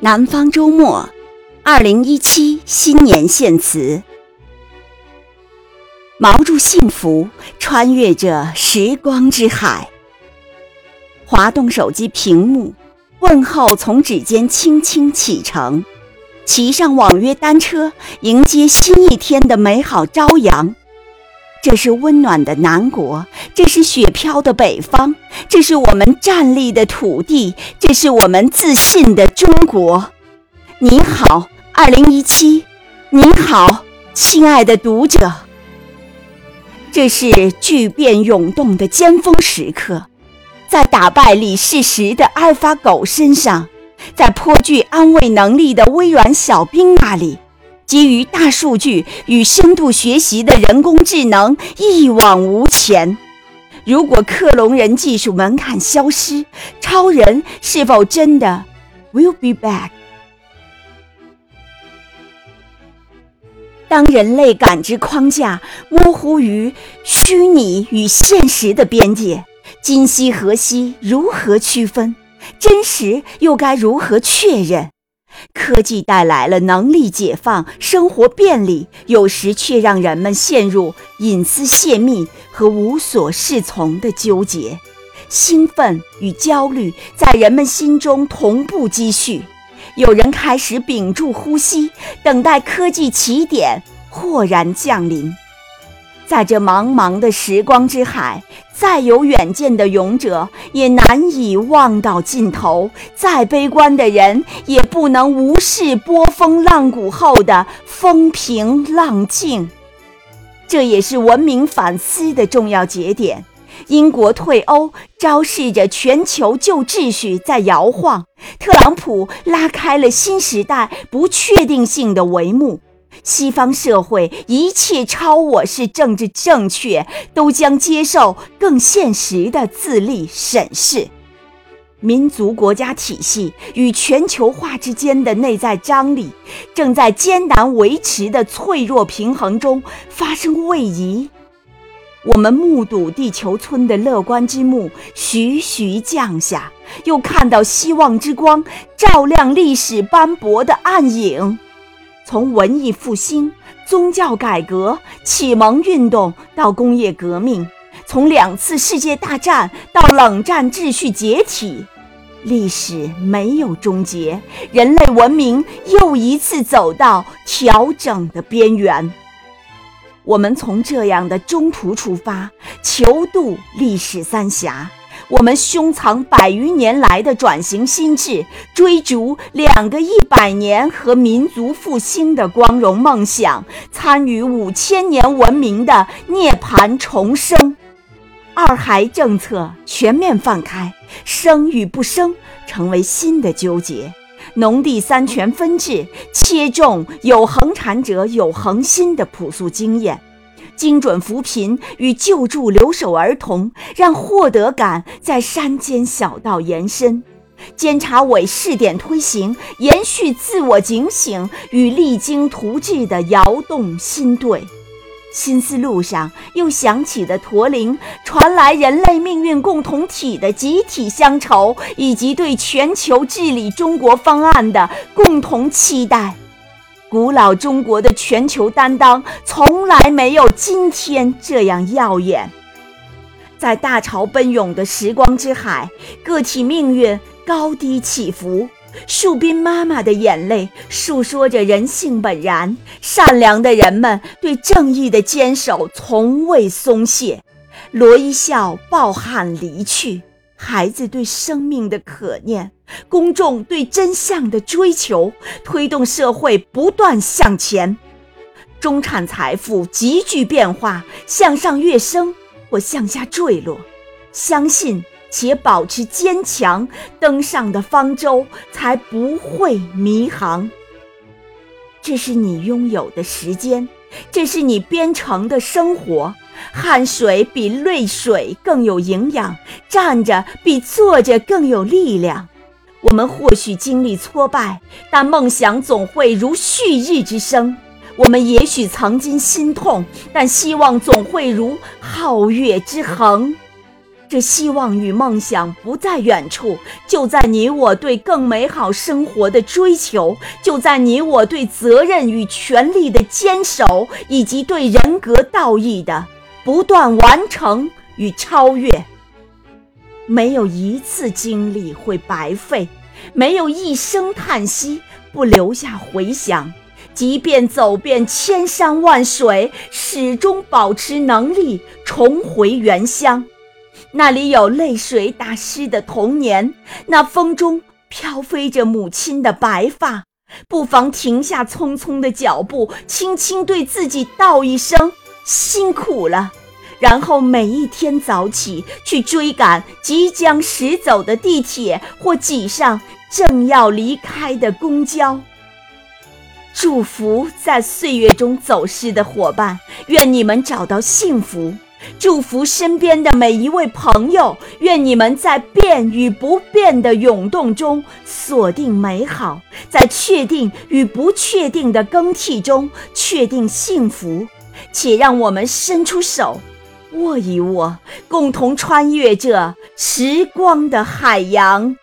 南方周末，二零一七新年献词。锚住幸福，穿越着时光之海。滑动手机屏幕，问候从指尖轻轻启程，骑上网约单车，迎接新一天的美好朝阳。这是温暖的南国，这是雪飘的北方，这是我们站立的土地，这是我们自信的中国。你好，二零一七，你好，亲爱的读者。这是巨变涌动的尖峰时刻，在打败李世石的阿尔法狗身上，在颇具安慰能力的微软小兵那里。基于大数据与深度学习的人工智能一往无前。如果克隆人技术门槛消失，超人是否真的 will be back？当人类感知框架模糊于虚拟与现实的边界，今夕何夕？如何区分真实？又该如何确认？科技带来了能力解放、生活便利，有时却让人们陷入隐私泄密和无所适从的纠结。兴奋与焦虑在人们心中同步积蓄，有人开始屏住呼吸，等待科技起点豁然降临。在这茫茫的时光之海，再有远见的勇者也难以望到尽头；再悲观的人也不能无视波峰浪谷后的风平浪静。这也是文明反思的重要节点。英国退欧昭示着全球旧秩序在摇晃，特朗普拉开了新时代不确定性的帷幕。西方社会一切超我是政治正确，都将接受更现实的自立审视。民族国家体系与全球化之间的内在张力，正在艰难维持的脆弱平衡中发生位移。我们目睹地球村的乐观之幕徐徐降下，又看到希望之光照亮历史斑驳的暗影。从文艺复兴、宗教改革、启蒙运动到工业革命，从两次世界大战到冷战秩序解体，历史没有终结，人类文明又一次走到调整的边缘。我们从这样的中途出发，求渡历史三峡。我们胸藏百余年来的转型心智，追逐两个一百年和民族复兴的光荣梦想，参与五千年文明的涅槃重生。二孩政策全面放开，生与不生成为新的纠结。农地三权分置，切中有恒产者有恒心的朴素经验。精准扶贫与救助留守儿童，让获得感在山间小道延伸；监察委试点推行，延续自我警醒与励精图治的摇动新队。新思路上又响起的驼铃，传来人类命运共同体的集体乡愁，以及对全球治理中国方案的共同期待。古老中国的全球担当从来没有今天这样耀眼。在大潮奔涌的时光之海，个体命运高低起伏。树斌妈妈的眼泪诉说着人性本然，善良的人们对正义的坚守从未松懈。罗一笑抱憾离去。孩子对生命的可念，公众对真相的追求，推动社会不断向前。中产财富急剧变化，向上跃升或向下坠落。相信且保持坚强，登上的方舟才不会迷航。这是你拥有的时间，这是你编程的生活。汗水比泪水更有营养，站着比坐着更有力量。我们或许经历挫败，但梦想总会如旭日之升。我们也许曾经心痛，但希望总会如皓月之恒。这希望与梦想不在远处，就在你我对更美好生活的追求，就在你我对责任与权利的坚守，以及对人格道义的不断完成与超越。没有一次经历会白费，没有一声叹息不留下回响。即便走遍千山万水，始终保持能力重回原乡。那里有泪水打湿的童年，那风中飘飞着母亲的白发。不妨停下匆匆的脚步，轻轻对自己道一声辛苦了，然后每一天早起去追赶即将驶走的地铁，或挤上正要离开的公交。祝福在岁月中走失的伙伴，愿你们找到幸福；祝福身边的每一位朋友，愿你们在变与不变的涌动中锁定美好，在确定与不确定的更替中确定幸福。且让我们伸出手，握一握，共同穿越这时光的海洋。